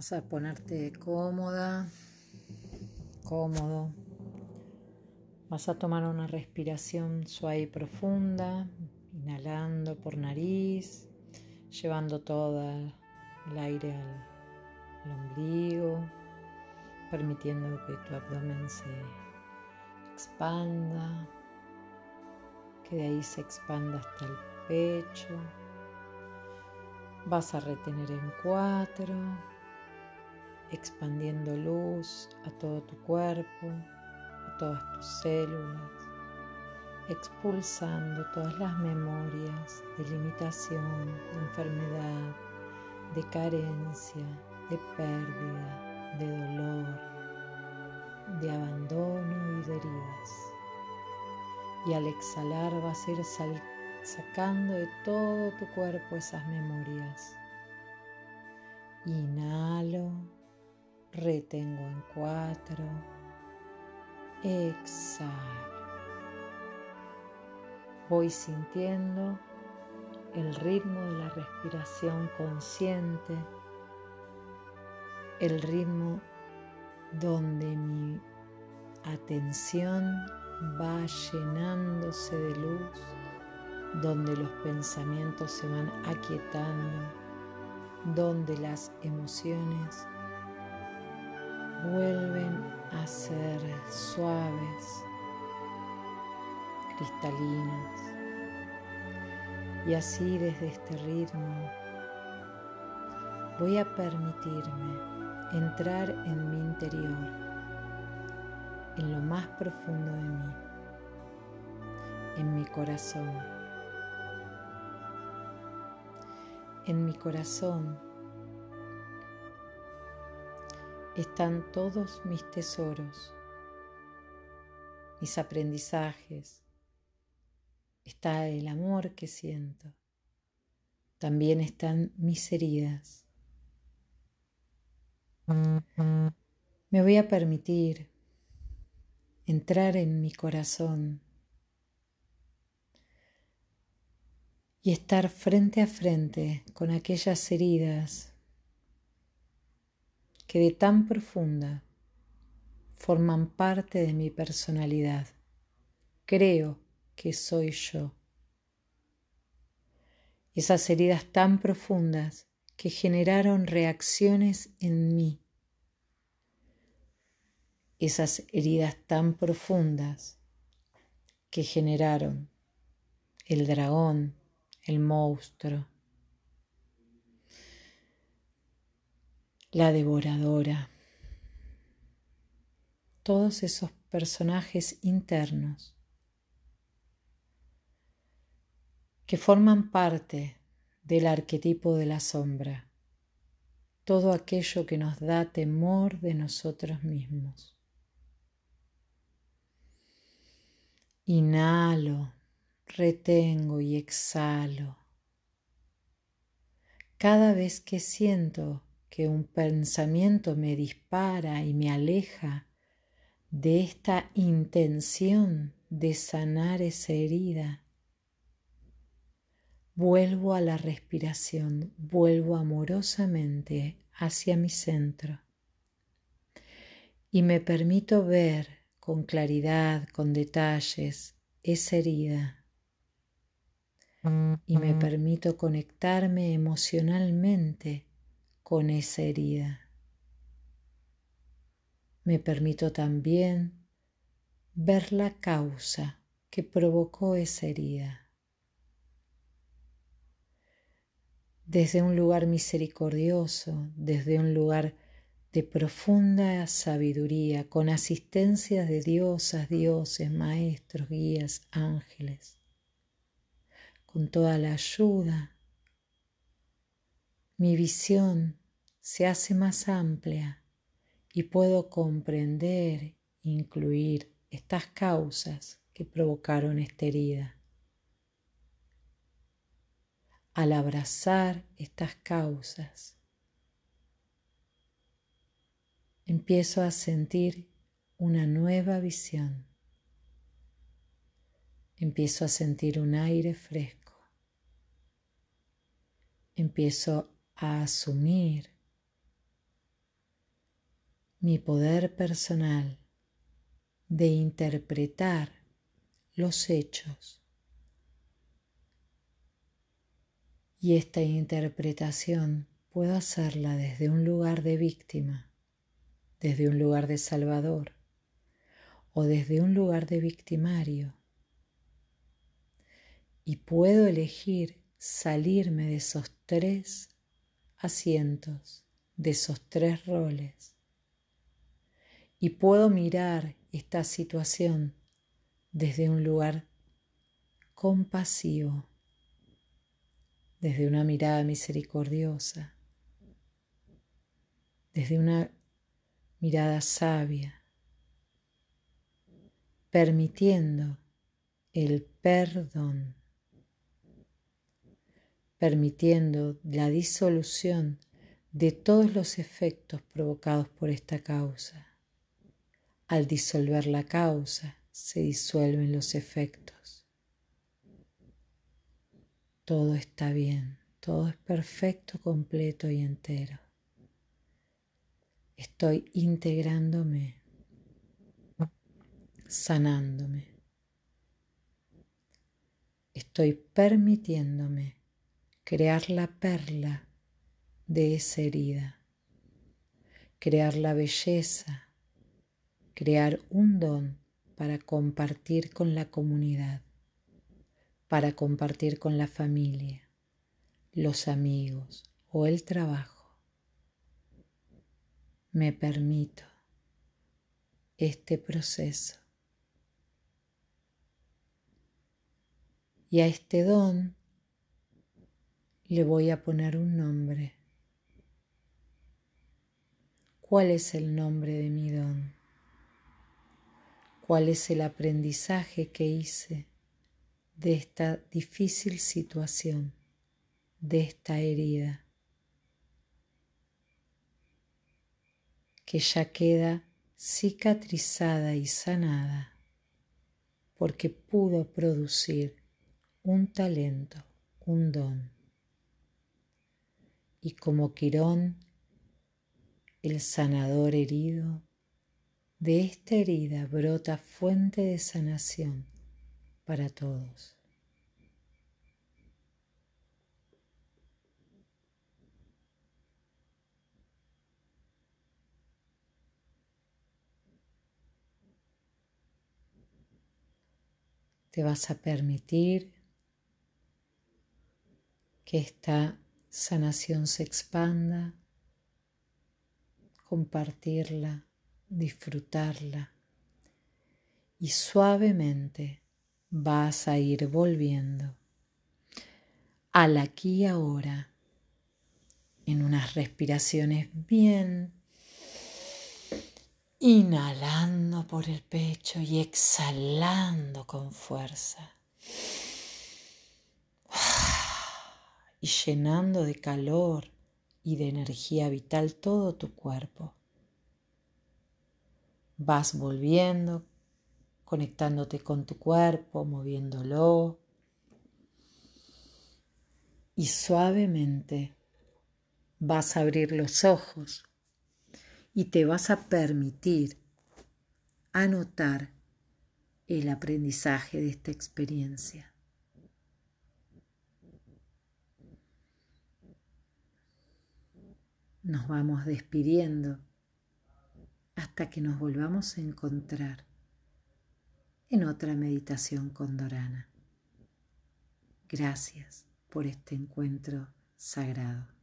Vas a ponerte cómoda, cómodo. Vas a tomar una respiración suave y profunda, inhalando por nariz, llevando todo el aire al, al ombligo, permitiendo que tu abdomen se expanda, que de ahí se expanda hasta el pecho. Vas a retener en cuatro, expandiendo luz a todo tu cuerpo, a todas tus células, expulsando todas las memorias de limitación, de enfermedad, de carencia, de pérdida, de dolor, de abandono y de heridas. Y al exhalar vas a ir sacando de todo tu cuerpo esas memorias. Inhalo, retengo en cuatro, exhalo. Voy sintiendo el ritmo de la respiración consciente, el ritmo donde mi atención va llenándose de luz, donde los pensamientos se van aquietando, donde las emociones vuelven a ser suaves, cristalinas. Y así desde este ritmo voy a permitirme entrar en mi interior, en lo más profundo de mí, en mi corazón. En mi corazón están todos mis tesoros, mis aprendizajes, está el amor que siento, también están mis heridas. Me voy a permitir entrar en mi corazón y estar frente a frente con aquellas heridas que de tan profunda forman parte de mi personalidad. Creo que soy yo. Esas heridas tan profundas que generaron reacciones en mí. Esas heridas tan profundas que generaron el dragón, el monstruo, la devoradora, todos esos personajes internos que forman parte del arquetipo de la sombra, todo aquello que nos da temor de nosotros mismos. Inhalo, retengo y exhalo. Cada vez que siento que un pensamiento me dispara y me aleja de esta intención de sanar esa herida, Vuelvo a la respiración, vuelvo amorosamente hacia mi centro. Y me permito ver con claridad, con detalles, esa herida. Y me permito conectarme emocionalmente con esa herida. Me permito también ver la causa que provocó esa herida. desde un lugar misericordioso, desde un lugar de profunda sabiduría, con asistencia de diosas, dioses, maestros, guías, ángeles, con toda la ayuda, mi visión se hace más amplia y puedo comprender, incluir estas causas que provocaron esta herida. al abrazar estas causas, empiezo a sentir una nueva visión. Empiezo a sentir un aire fresco. Empiezo a asumir mi poder personal de interpretar los hechos. Y esta interpretación puedo hacerla desde un lugar de víctima, desde un lugar de salvador o desde un lugar de victimario. Y puedo elegir salirme de esos tres asientos, de esos tres roles. Y puedo mirar esta situación desde un lugar compasivo, desde una mirada misericordiosa, desde una mirada sabia, permitiendo el perdón, permitiendo la disolución de todos los efectos provocados por esta causa. Al disolver la causa, se disuelven los efectos. Todo está bien, todo es perfecto, completo y entero. Estoy integrándome, sanándome. Estoy permitiéndome crear la perla de esa herida, crear la belleza, crear un don para compartir con la comunidad, para compartir con la familia, los amigos o el trabajo me permito este proceso. Y a este don le voy a poner un nombre. ¿Cuál es el nombre de mi don? ¿Cuál es el aprendizaje que hice de esta difícil situación, de esta herida? que ya queda cicatrizada y sanada porque pudo producir un talento, un don. Y como Quirón, el sanador herido, de esta herida brota fuente de sanación para todos. te vas a permitir que esta sanación se expanda, compartirla, disfrutarla y suavemente vas a ir volviendo al aquí y ahora en unas respiraciones bien Inhalando por el pecho y exhalando con fuerza. Y llenando de calor y de energía vital todo tu cuerpo. Vas volviendo, conectándote con tu cuerpo, moviéndolo. Y suavemente vas a abrir los ojos y te vas a permitir anotar el aprendizaje de esta experiencia. Nos vamos despidiendo que nos volvamos a encontrar en otra meditación con Dorana. Gracias por este encuentro sagrado.